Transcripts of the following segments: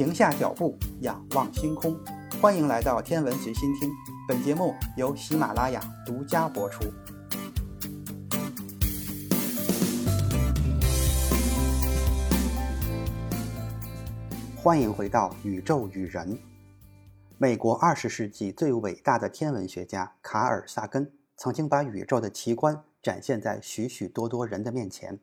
停下脚步，仰望星空。欢迎来到天文随心听，本节目由喜马拉雅独家播出。欢迎回到宇宙与人。美国二十世纪最伟大的天文学家卡尔萨根曾经把宇宙的奇观展现在许许多多人的面前。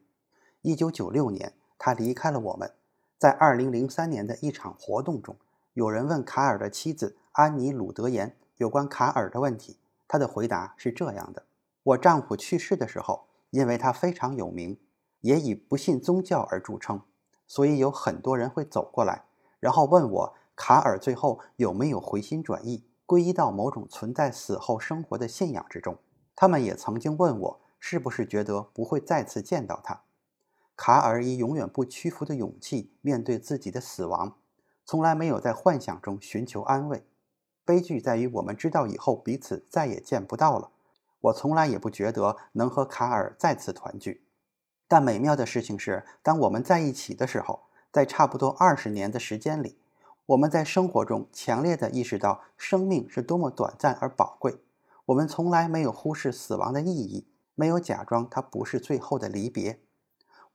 一九九六年，他离开了我们。在二零零三年的一场活动中，有人问卡尔的妻子安妮·鲁德言有关卡尔的问题。他的回答是这样的：“我丈夫去世的时候，因为他非常有名，也以不信宗教而著称，所以有很多人会走过来，然后问我卡尔最后有没有回心转意，皈依到某种存在死后生活的信仰之中。他们也曾经问我是不是觉得不会再次见到他。”卡尔以永远不屈服的勇气面对自己的死亡，从来没有在幻想中寻求安慰。悲剧在于我们知道以后彼此再也见不到了。我从来也不觉得能和卡尔再次团聚。但美妙的事情是，当我们在一起的时候，在差不多二十年的时间里，我们在生活中强烈地意识到生命是多么短暂而宝贵。我们从来没有忽视死亡的意义，没有假装它不是最后的离别。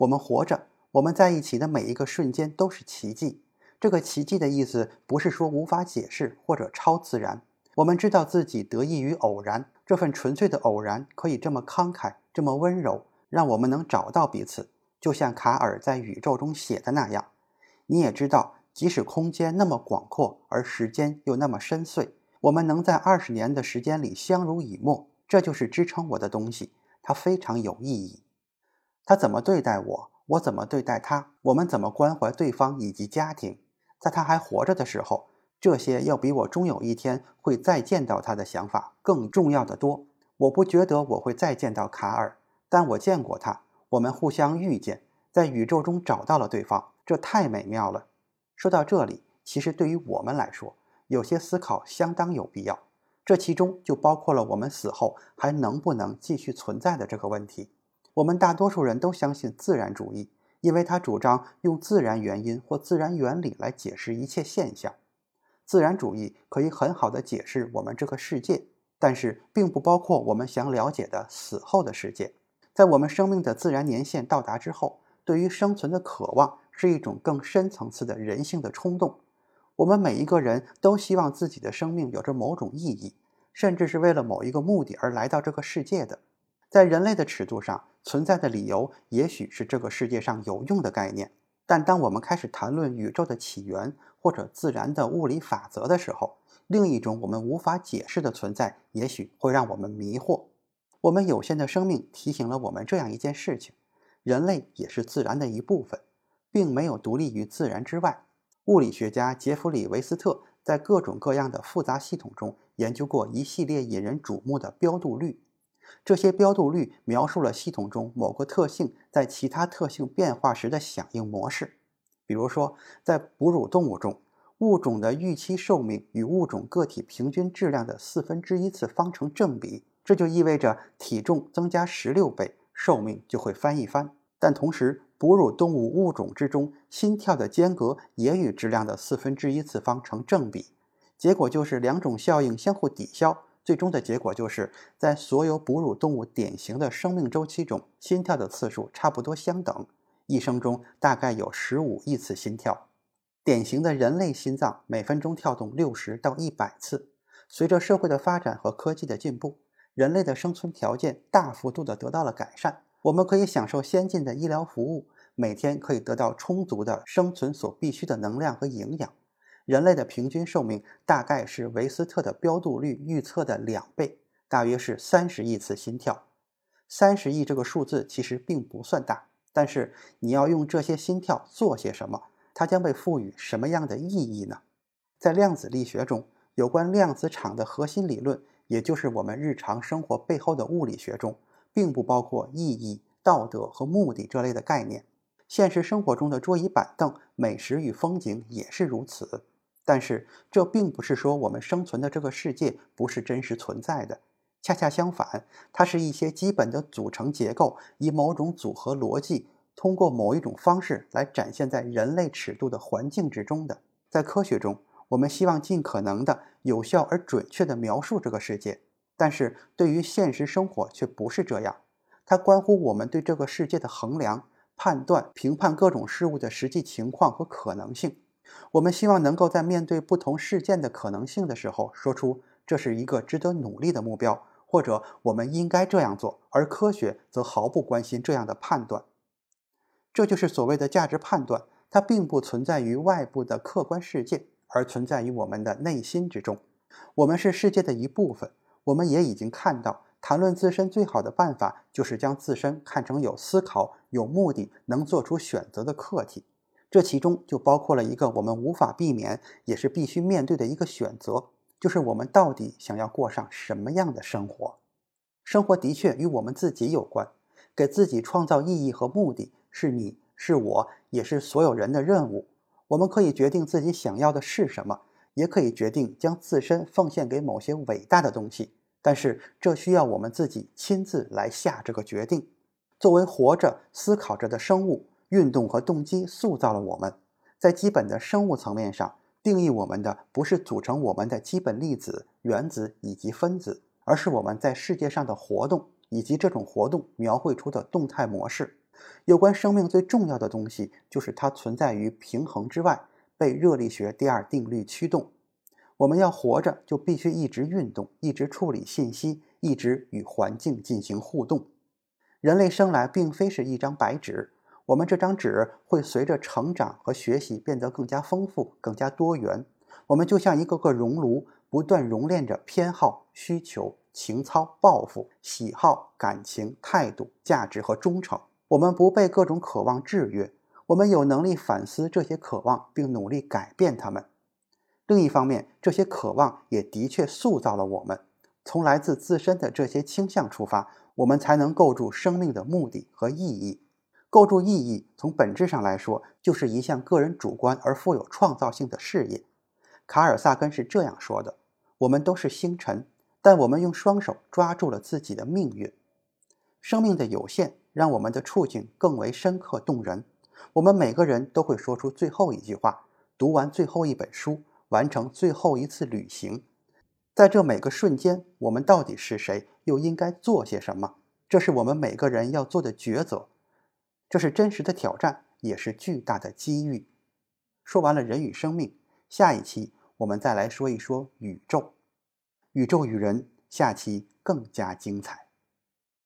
我们活着，我们在一起的每一个瞬间都是奇迹。这个奇迹的意思不是说无法解释或者超自然。我们知道自己得益于偶然，这份纯粹的偶然可以这么慷慨，这么温柔，让我们能找到彼此。就像卡尔在宇宙中写的那样，你也知道，即使空间那么广阔，而时间又那么深邃，我们能在二十年的时间里相濡以沫，这就是支撑我的东西，它非常有意义。他怎么对待我，我怎么对待他，我们怎么关怀对方以及家庭，在他还活着的时候，这些要比我终有一天会再见到他的想法更重要的多。我不觉得我会再见到卡尔，但我见过他，我们互相遇见，在宇宙中找到了对方，这太美妙了。说到这里，其实对于我们来说，有些思考相当有必要，这其中就包括了我们死后还能不能继续存在的这个问题。我们大多数人都相信自然主义，因为他主张用自然原因或自然原理来解释一切现象。自然主义可以很好的解释我们这个世界，但是并不包括我们想了解的死后的世界。在我们生命的自然年限到达之后，对于生存的渴望是一种更深层次的人性的冲动。我们每一个人都希望自己的生命有着某种意义，甚至是为了某一个目的而来到这个世界的。在人类的尺度上存在的理由，也许是这个世界上有用的概念。但当我们开始谈论宇宙的起源或者自然的物理法则的时候，另一种我们无法解释的存在，也许会让我们迷惑。我们有限的生命提醒了我们这样一件事情：人类也是自然的一部分，并没有独立于自然之外。物理学家杰弗里·维斯特在各种各样的复杂系统中研究过一系列引人瞩目的标度律。这些标度律描述了系统中某个特性在其他特性变化时的响应模式。比如说，在哺乳动物中，物种的预期寿命与物种个体平均质量的四分之一次方成正比，这就意味着体重增加十六倍，寿命就会翻一番。但同时，哺乳动物物种之中心跳的间隔也与质量的四分之一次方成正比，结果就是两种效应相互抵消。最终的结果就是在所有哺乳动物典型的生命周期中，心跳的次数差不多相等，一生中大概有十五亿次心跳。典型的人类心脏每分钟跳动六十到一百次。随着社会的发展和科技的进步，人类的生存条件大幅度的得到了改善，我们可以享受先进的医疗服务，每天可以得到充足的生存所必需的能量和营养。人类的平均寿命大概是维斯特的标度率预测的两倍，大约是三十亿次心跳。三十亿这个数字其实并不算大，但是你要用这些心跳做些什么？它将被赋予什么样的意义呢？在量子力学中，有关量子场的核心理论，也就是我们日常生活背后的物理学中，并不包括意义、道德和目的这类的概念。现实生活中的桌椅板凳、美食与风景也是如此。但是这并不是说我们生存的这个世界不是真实存在的，恰恰相反，它是一些基本的组成结构，以某种组合逻辑，通过某一种方式来展现在人类尺度的环境之中的。在科学中，我们希望尽可能的有效而准确地描述这个世界，但是对于现实生活却不是这样。它关乎我们对这个世界的衡量、判断、评判各种事物的实际情况和可能性。我们希望能够在面对不同事件的可能性的时候，说出这是一个值得努力的目标，或者我们应该这样做。而科学则毫不关心这样的判断。这就是所谓的价值判断，它并不存在于外部的客观世界。而存在于我们的内心之中，我们是世界的一部分。我们也已经看到，谈论自身最好的办法就是将自身看成有思考、有目的、能做出选择的客体。这其中就包括了一个我们无法避免，也是必须面对的一个选择，就是我们到底想要过上什么样的生活。生活的确与我们自己有关，给自己创造意义和目的，是你是我也是所有人的任务。我们可以决定自己想要的是什么，也可以决定将自身奉献给某些伟大的东西。但是，这需要我们自己亲自来下这个决定。作为活着、思考着的生物，运动和动机塑造了我们。在基本的生物层面上，定义我们的不是组成我们的基本粒子、原子以及分子，而是我们在世界上的活动以及这种活动描绘出的动态模式。有关生命最重要的东西，就是它存在于平衡之外，被热力学第二定律驱动。我们要活着，就必须一直运动，一直处理信息，一直与环境进行互动。人类生来并非是一张白纸，我们这张纸会随着成长和学习变得更加丰富、更加多元。我们就像一个个熔炉，不断熔炼着偏好、需求、情操、抱负、喜好、感情、态度、价值和忠诚。我们不被各种渴望制约，我们有能力反思这些渴望，并努力改变它们。另一方面，这些渴望也的确塑造了我们。从来自自身的这些倾向出发，我们才能构筑生命的目的和意义。构筑意义，从本质上来说，就是一项个人主观而富有创造性的事业。卡尔萨根是这样说的：“我们都是星辰，但我们用双手抓住了自己的命运。生命的有限。”让我们的处境更为深刻动人。我们每个人都会说出最后一句话，读完最后一本书，完成最后一次旅行。在这每个瞬间，我们到底是谁，又应该做些什么？这是我们每个人要做的抉择。这是真实的挑战，也是巨大的机遇。说完了人与生命，下一期我们再来说一说宇宙。宇宙与人，下期更加精彩。